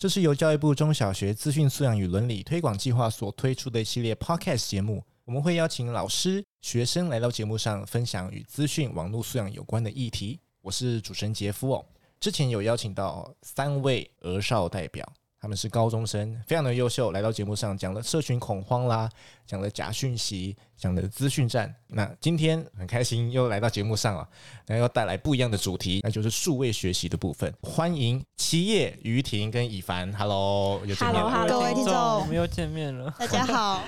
这是由教育部中小学资讯素养与伦理推广计划所推出的一系列 Podcast 节目。我们会邀请老师、学生来到节目上分享与资讯网络素养有关的议题。我是主持人杰夫哦。之前有邀请到三位儿少代表。他们是高中生，非常的优秀，来到节目上讲了社群恐慌啦，讲了假讯息，讲了资讯战。那今天很开心又来到节目上了，那要带来不一样的主题，那就是数位学习的部分。欢迎七叶、于婷跟以凡，Hello，又见面了，Hello, 各位听众，我们又见面了，大家好。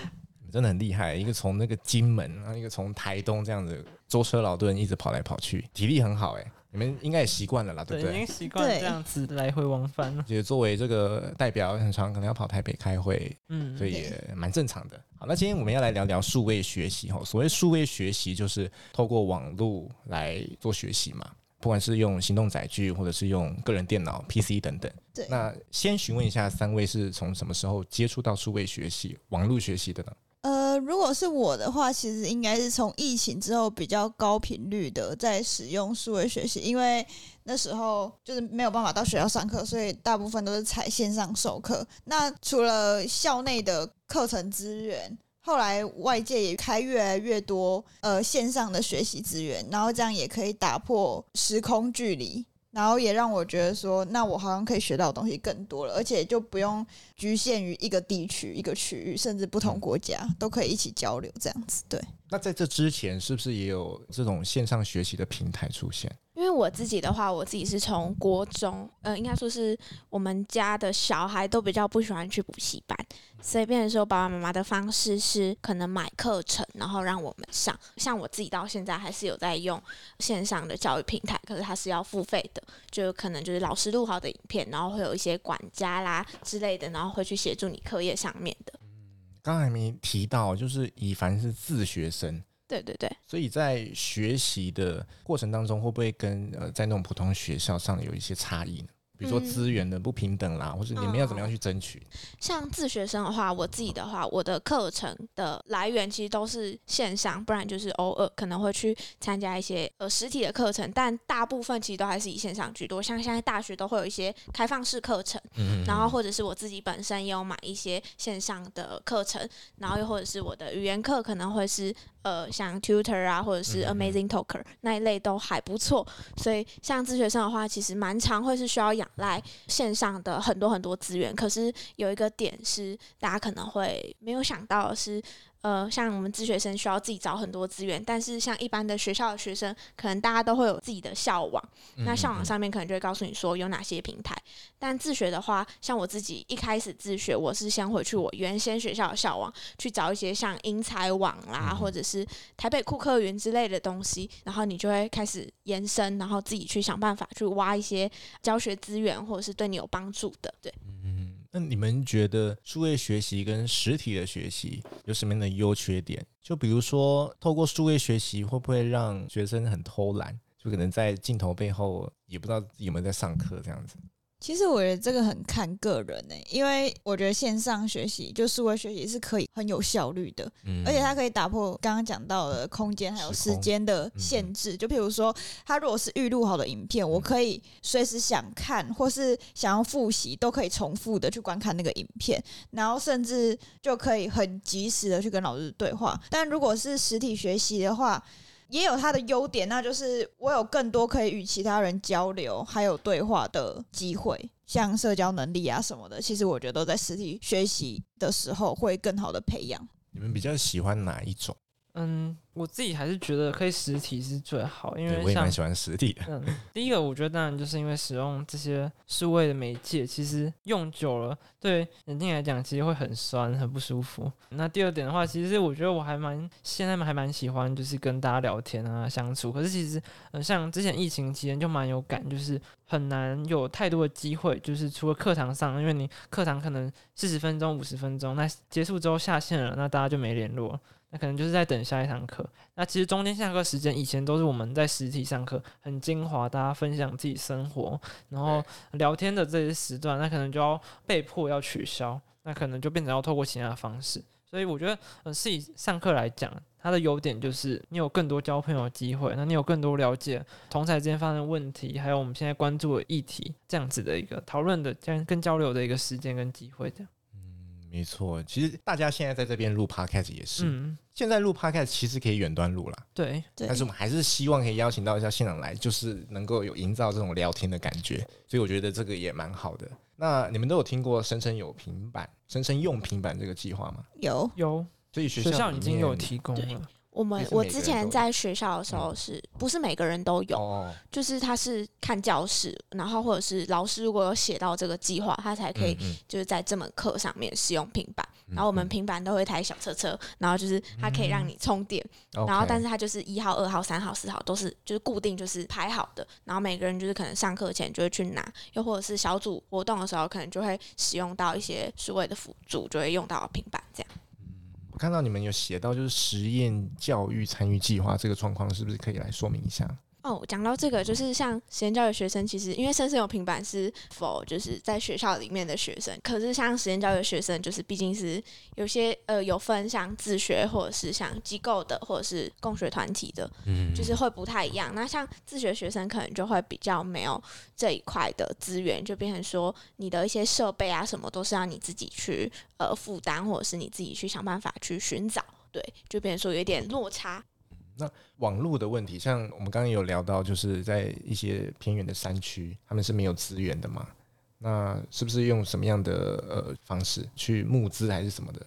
真的很厉害，一个从那个金门，然后一个从台东这样子舟车劳顿，一直跑来跑去，体力很好哎。你们应该也习惯了啦，对不对？对，已经习惯这样子来回往返了。也作为这个代表，很常可能要跑台北开会，嗯，所以也蛮正常的。好，那今天我们要来聊聊数位学习哈。所谓数位学习，就是透过网络来做学习嘛，不管是用行动载具，或者是用个人电脑、PC 等等。对。那先询问一下三位是从什么时候接触到数位学习、网络学习的呢？呃，如果是我的话，其实应该是从疫情之后比较高频率的在使用数位学习，因为那时候就是没有办法到学校上课，所以大部分都是采线上授课。那除了校内的课程资源，后来外界也开越来越多呃线上的学习资源，然后这样也可以打破时空距离。然后也让我觉得说，那我好像可以学到的东西更多了，而且就不用局限于一个地区、一个区域，甚至不同国家、都可以一起交流，这样子。对。那在这之前，是不是也有这种线上学习的平台出现？为我自己的话，我自己是从国中，呃，应该说是我们家的小孩都比较不喜欢去补习班，所以变成说爸爸妈妈的方式是可能买课程，然后让我们上。像我自己到现在还是有在用线上的教育平台，可是它是要付费的，就可能就是老师录好的影片，然后会有一些管家啦之类的，然后会去协助你课业上面的。刚才没提到，就是以凡是自学生，对对对，所以在学习的过程当中，会不会跟呃在那种普通学校上有一些差异呢？比如说资源的不平等啦，嗯、或者你们要怎么样去争取？像自学生的话，我自己的话，我的课程的来源其实都是线上，不然就是偶尔可能会去参加一些呃实体的课程，但大部分其实都还是以线上居多。像现在大学都会有一些开放式课程，嗯，然后或者是我自己本身也有买一些线上的课程，然后又或者是我的语言课可能会是呃像 Tutor 啊，或者是 Amazing Talker 那一类都还不错。所以像自学生的话，其实蛮常会是需要仰赖线上的很多很多资源，可是有一个点是大家可能会没有想到的是。呃，像我们自学生需要自己找很多资源，但是像一般的学校的学生，可能大家都会有自己的校网，嗯嗯嗯，那校网上面可能就会告诉你说有哪些平台。但自学的话，像我自己一开始自学，我是先回去我原先学校的校网去找一些像英才网啦，或者是台北库课云之类的东西，然后你就会开始延伸，然后自己去想办法去挖一些教学资源，或者是对你有帮助的，对。那你们觉得数位学习跟实体的学习有什么样的优缺点？就比如说，透过数位学习会不会让学生很偷懒？就可能在镜头背后也不知道有没有在上课这样子。其实我觉得这个很看个人呢、欸，因为我觉得线上学习就数位学习是可以很有效率的，嗯，而且它可以打破刚刚讲到的空间还有时间的限制。就譬如说，它如果是预录好的影片，我可以随时想看或是想要复习，都可以重复的去观看那个影片，然后甚至就可以很及时的去跟老师对话。但如果是实体学习的话，也有它的优点，那就是我有更多可以与其他人交流还有对话的机会，像社交能力啊什么的。其实我觉得都在实体学习的时候会更好的培养。你们比较喜欢哪一种？嗯，我自己还是觉得可以实体是最好，因为我也蛮喜欢实体的。嗯，第一个我觉得当然就是因为使用这些数位的媒介，其实用久了对眼睛来讲其实会很酸、很不舒服。那第二点的话，其实我觉得我还蛮现在还蛮喜欢就是跟大家聊天啊相处。可是其实嗯，像之前疫情期间就蛮有感，就是很难有太多的机会，就是除了课堂上，因为你课堂可能四十分钟、五十分钟，那结束之后下线了，那大家就没联络。那可能就是在等下一堂课。那其实中间下课时间，以前都是我们在实体上课，很精华，大家分享自己生活，然后聊天的这些时段，那可能就要被迫要取消，那可能就变成要透过其他的方式。所以我觉得，呃，是以上课来讲，它的优点就是你有更多交朋友的机会，那你有更多了解同侪之间发生的问题，还有我们现在关注的议题，这样子的一个讨论的、跟跟交流的一个时间跟机会这样。没错，其实大家现在在这边录 podcast 也是，嗯，现在录 podcast 其实可以远端录啦，对，但是我们还是希望可以邀请到一下现场来，就是能够有营造这种聊天的感觉，所以我觉得这个也蛮好的。那你们都有听过生生有平板、生生用平板这个计划吗？有有，所以学校学校已经有提供了。我们我之前在学校的时候是，是不是每个人都有？哦、就是他是看教室，然后或者是老师如果有写到这个计划，他才可以就是在这门课上面使用平板。嗯嗯，然后我们平板都会一台小车车，然后就是它可以让你充电，嗯、然后但是它就是一号、二号、三号、四号都是就是固定就是排好的，然后每个人就是可能上课前就会去拿，又或者是小组活动的时候可能就会使用到一些数位的辅助，就会用到平板这样。看到你们有写到，就是实验教育参与计划这个状况，是不是可以来说明一下？哦，讲到这个，就是像实验教育学生，其实因为生生有平板是 for 就是在学校里面的学生，可是像实验教育的学生，就是毕竟是有些呃有分像自学或者是像机构的，或者是共学团体的，嗯，就是会不太一样。那像自学学生可能就会比较没有这一块的资源，就变成说你的一些设备啊什么都是要你自己去呃负担，或者是你自己去想办法去寻找，对，就变成说有一点落差。那网络的问题，像我们刚刚有聊到，就是在一些偏远的山区，他们是没有资源的嘛？那是不是用什么样的呃方式去募资还是什么的？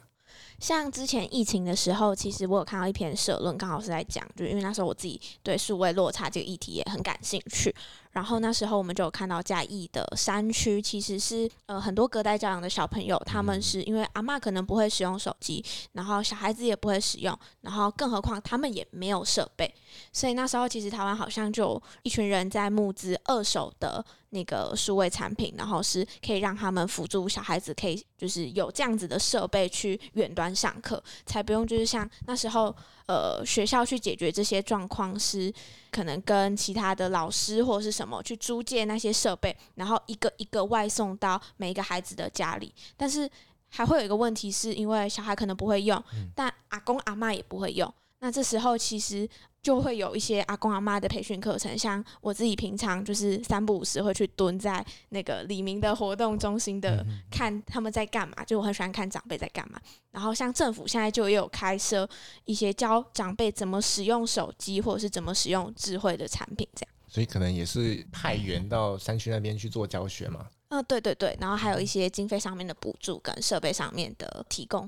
像之前疫情的时候，其实我有看到一篇社论，刚好是在讲，就因为那时候我自己对数位落差这个议题也很感兴趣。然后那时候我们就有看到嘉义的山区，其实是呃很多隔代教养的小朋友，他们是因为阿嬷可能不会使用手机，然后小孩子也不会使用，然后更何况他们也没有设备，所以那时候其实台湾好像就一群人在募资二手的那个数位产品，然后是可以让他们辅助小孩子可以就是有这样子的设备去远端上课，才不用就是像那时候。呃，学校去解决这些状况是可能跟其他的老师或者是什么去租借那些设备，然后一个一个外送到每一个孩子的家里。但是还会有一个问题，是因为小孩可能不会用，但阿公阿妈也不会用。那这时候其实。就会有一些阿公阿妈的培训课程，像我自己平常就是三不五时会去蹲在那个李明的活动中心的，看他们在干嘛。就我很喜欢看长辈在干嘛。然后像政府现在就也有开设一些教长辈怎么使用手机，或者是怎么使用智慧的产品，这样。所以可能也是派员到山区那边去做教学嘛。嗯，对对对。然后还有一些经费上面的补助跟设备上面的提供。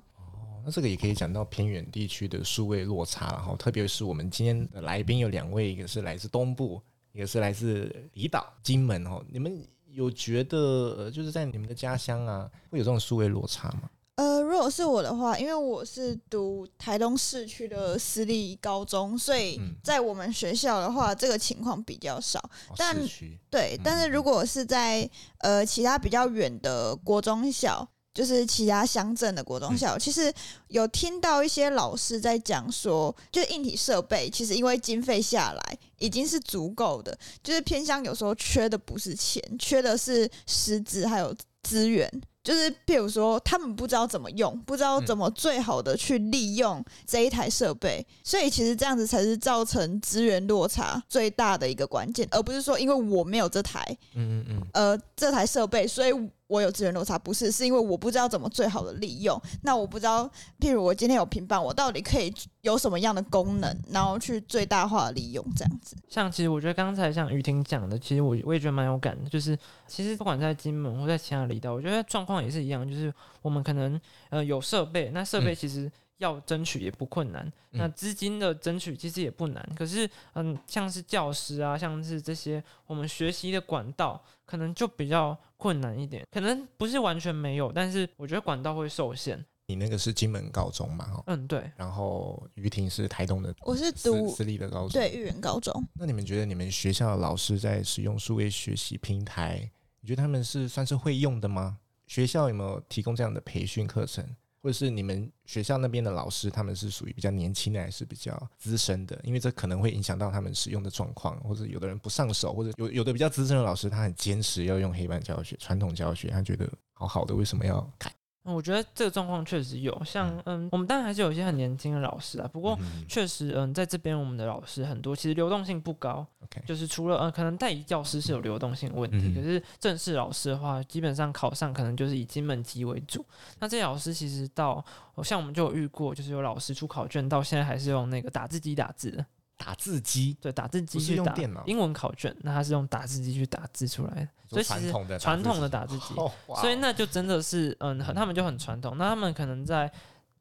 那这个也可以讲到偏远地区的数位落差，然后特别是我们今天的来宾有两位，一个是来自东部，一个是来自离岛金门哦。你们有觉得呃，就是在你们的家乡啊，会有这种数位落差吗？呃，如果是我的话，因为我是读台东市区的私立高中，所以在我们学校的话，这个情况比较少。哦、但区对，但是如果是在呃其他比较远的国中小。就是其他乡镇的国中小，其实有听到一些老师在讲说，就硬体设备其实因为经费下来已经是足够的，就是偏乡有时候缺的不是钱，缺的是师资还有资源。就是譬如说，他们不知道怎么用，不知道怎么最好的去利用这一台设备，所以其实这样子才是造成资源落差最大的一个关键，而不是说因为我没有这台，嗯嗯嗯，呃，这台设备，所以。我有资源落差，不是，是因为我不知道怎么最好的利用。那我不知道，譬如我今天有平板，我到底可以有什么样的功能，然后去最大化利用这样子。像其实我觉得刚才像雨婷讲的，其实我我也觉得蛮有感的。就是其实不管在金门或在其他离岛，我觉得状况也是一样。就是我们可能呃有设备，那设备其实要争取也不困难，那资金的争取其实也不难。可是，嗯，像是教师啊，像是这些我们学习的管道，可能就比较困难一点。可能不是完全没有，但是我觉得管道会受限。你那个是金门高中嘛？嗯，对。然后于婷是台东的，我是读私立的高中，对，育园高中。那你们觉得你们学校的老师在使用数位学习平台，你觉得他们是算是会用的吗？学校有没有提供这样的培训课程？或者是你们学校那边的老师，他们是属于比较年轻的，还是比较资深的？因为这可能会影响到他们使用的状况，或者有的人不上手，或者有有的比较资深的老师，他很坚持要用黑板教学、传统教学，他觉得好好的，为什么要改？我觉得这个状况确实有，像嗯，我们当然还是有一些很年轻的老师啊，不过确实嗯，在这边我们的老师很多，其实流动性不高。Okay. 就是除了呃，可能代理教师是有流动性问题，可是正式老师的话，基本上考上可能就是以金门籍为主。那这些老师其实到像我们就有遇过，就是有老师出考卷到现在还是用那个打字机打字的。打字机。对，打字机去打英文考卷，那他是用打字机去打字出来的，所以其实传统的打字机，所以那就真的是嗯，他们就很传统。那他们可能在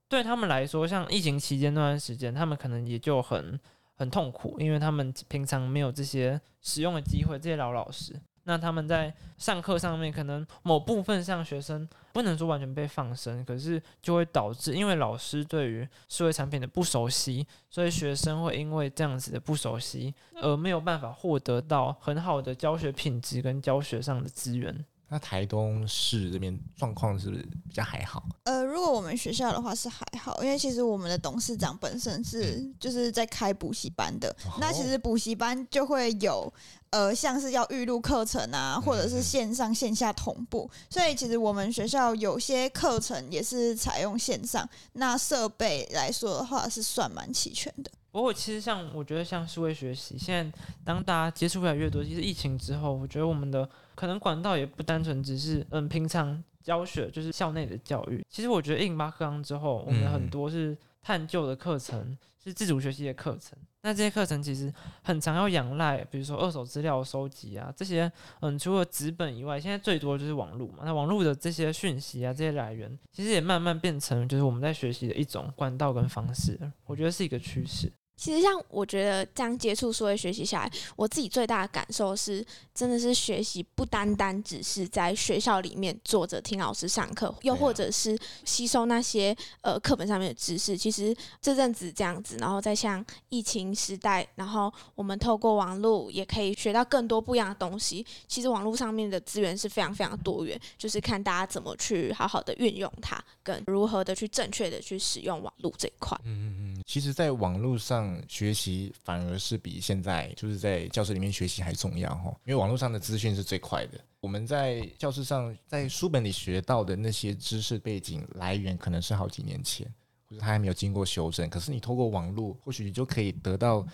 对他们来说，像疫情期间那段时间，他们可能也就很很痛苦，因为他们平常没有这些使用的机会，这些老老师。那他们在上课上面，可能某部分上学生不能说完全被放生，可是就会导致，因为老师对于数位产品的不熟悉，所以学生会因为这样子的不熟悉，而没有办法获得到很好的教学品质跟教学上的资源。那台东市这边状况是不是比较还好？呃，如果我们学校的话是还好，因为其实我们的董事长本身是就是在开补习班的，嗯、那其实补习班就会有呃，像是要预录课程啊，或者是线上线下同步，所以其实我们学校有些课程也是采用线上，那设备来说的话是算蛮齐全的。不过其实像我觉得像数位学习，现在当大家接触越来越多，其实疫情之后，我觉得我们的可能管道也不单纯只是嗯平常教学，就是校内的教育。其实我觉得108课纲之后，我们很多是探究的课程，是自主学习的课程。那这些课程其实很常要仰赖，比如说二手资料收集啊这些，嗯，除了纸本以外，现在最多就是网络嘛。那网络的这些讯息啊，这些来源，其实也慢慢变成就是我们在学习的一种管道跟方式。我觉得是一个趋势。其实，像我觉得这样接触数位学习下来，我自己最大的感受是，真的是学习不单单只是在学校里面坐着听老师上课，又或者是吸收那些呃课本上面的知识。其实这阵子这样子，然后再像疫情时代，然后我们透过网络也可以学到更多不一样的东西。其实网络上面的资源是非常非常多元，就是看大家怎么去好好的运用它，跟如何的去正确的去使用网络这一块。嗯嗯嗯，其实，在网络上。嗯学习反而是比现在就是在教室里面学习还重要哈，因为网络上的资讯是最快的。我们在教室上在书本里学到的那些知识背景来源可能是好几年前，或者他还没有经过修正。可是你透过网络，或许你就可以得到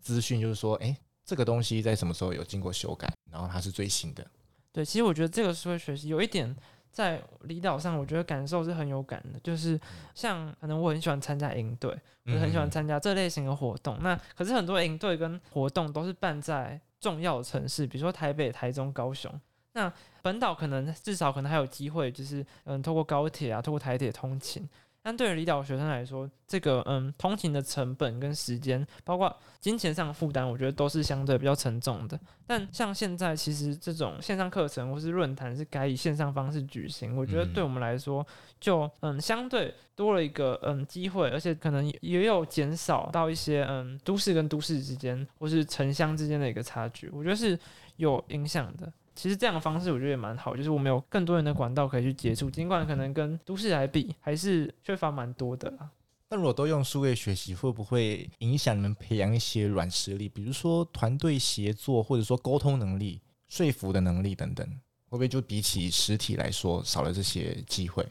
资讯，就是说，诶，这个东西在什么时候有经过修改，然后它是最新的。对，其实我觉得这个数位学习有一点。在离岛上，我觉得感受是很有感的，就是像可能我很喜欢参加营队，我很喜欢参加这类型的活动。那可是很多营队跟活动都是办在重要的城市，比如说台北、台中、高雄。那本岛可能至少可能还有机会，就是嗯，透过高铁啊，透过台铁通勤。但对于离岛学生来说，这个嗯，通勤的成本跟时间，包括金钱上的负担，我觉得都是相对比较沉重的。但像现在，其实这种线上课程或是论坛是改以线上方式举行，我觉得对我们来说，就嗯，相对多了一个嗯机会，而且可能也有减少到一些嗯都市跟都市之间或是城乡之间的一个差距，我觉得是有影响的。其实这样的方式我觉得也蛮好，就是我们有更多人的管道可以去接触，尽管可能跟都市来比还是缺乏蛮多的啦。那如果都用书页学习，会不会影响你们培养一些软实力，比如说团队协作，或者说沟通能力、说服的能力等等？会不会就比起实体来说少了这些机会？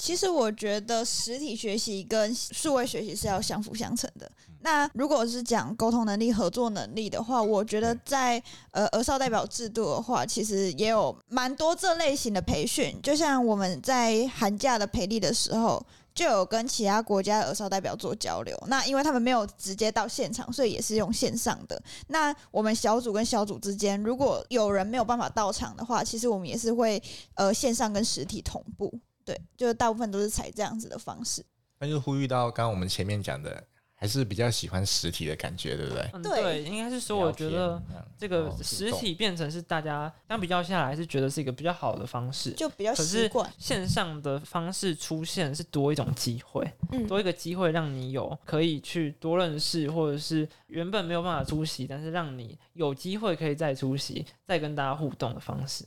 其实我觉得实体学习跟数位学习是要相辅相成的。那如果是讲沟通能力、合作能力的话，我觉得在呃儿少代表制度的话，其实也有蛮多这类型的培训。就像我们在寒假的培力的时候，就有跟其他国家的儿少代表做交流。那因为他们没有直接到现场，所以也是用线上的。那我们小组跟小组之间，如果有人没有办法到场的话，其实我们也是会呃线上跟实体同步。对，就大部分都是采这样子的方式。那就呼吁到刚刚我们前面讲的。还是比较喜欢实体的感觉，对不对？嗯，对，应该是说，我觉得这个实体变成是大家相比较下来，是觉得是一个比较好的方式，就比较习惯。线上的方式出现是多一种机会，嗯，多一个机会让你有可以去多认识，或者是原本没有办法出席，但是让你有机会可以再出席，再跟大家互动的方式。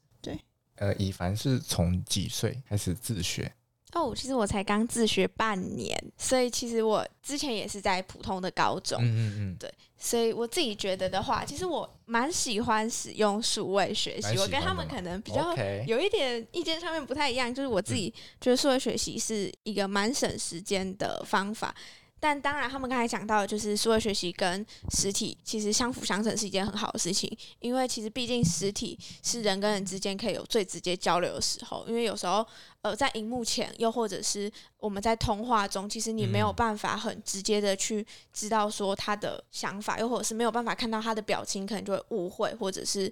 对，呃，以凡是从几岁开始自学？哦，其实我才刚自学半年，所以其实我之前也是在普通的高中。嗯嗯嗯，对，所以我自己觉得的话，其实我蛮喜欢使用数位学习。我跟他们可能比较有一点意见上面不太一样，就是我自己觉得数位学习是一个蛮省时间的方法。但当然，他们刚才讲到就是数位学习跟实体其实相辅相成是一件很好的事情，因为其实毕竟实体是人跟人之间可以有最直接交流的时候，因为有时候呃在荧幕前，又或者是我们在通话中，其实你没有办法很直接的去知道说他的想法，又或者是没有办法看到他的表情，可能就会误会，或者是。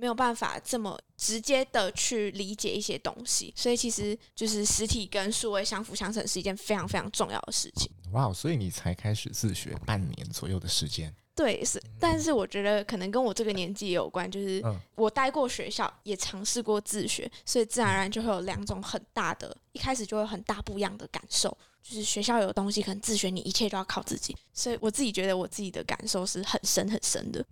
没有办法这么直接的去理解一些东西，所以其实就是实体跟数位相辅相成是一件非常非常重要的事情。哇，所以你才开始自学半年左右的时间？对，是，但是我觉得可能跟我这个年纪也有关，就是我待过学校，也尝试过自学，所以自然而然就会有两种很大的，一开始就会很大不一样的感受。就是学校有东西，可能自学你一切都要靠自己，所以我自己觉得我自己的感受是很深很深的。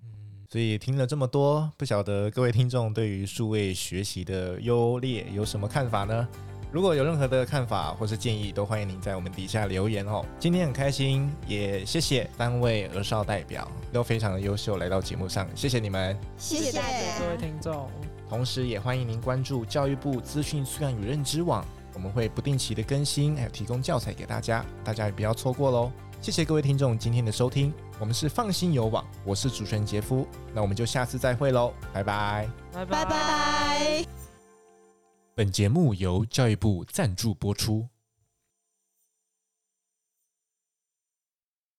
所以听了这么多，不晓得各位听众对于数位学习的优劣有什么看法呢？如果有任何的看法或是建议，都欢迎您在我们底下留言哦。今天很开心，也谢谢三位儿少代表，都非常的优秀，来到节目上，谢谢你们，谢谢大家各位听众。同时也欢迎您关注教育部资讯素养与认知网，我们会不定期的更新，还有提供教材给大家，大家也不要错过喽。谢谢各位听众今天的收听，我们是放心有网，我是主持人杰夫，那我们就下次再会喽，拜拜，拜拜拜。拜拜。本节目由教育部赞助播出。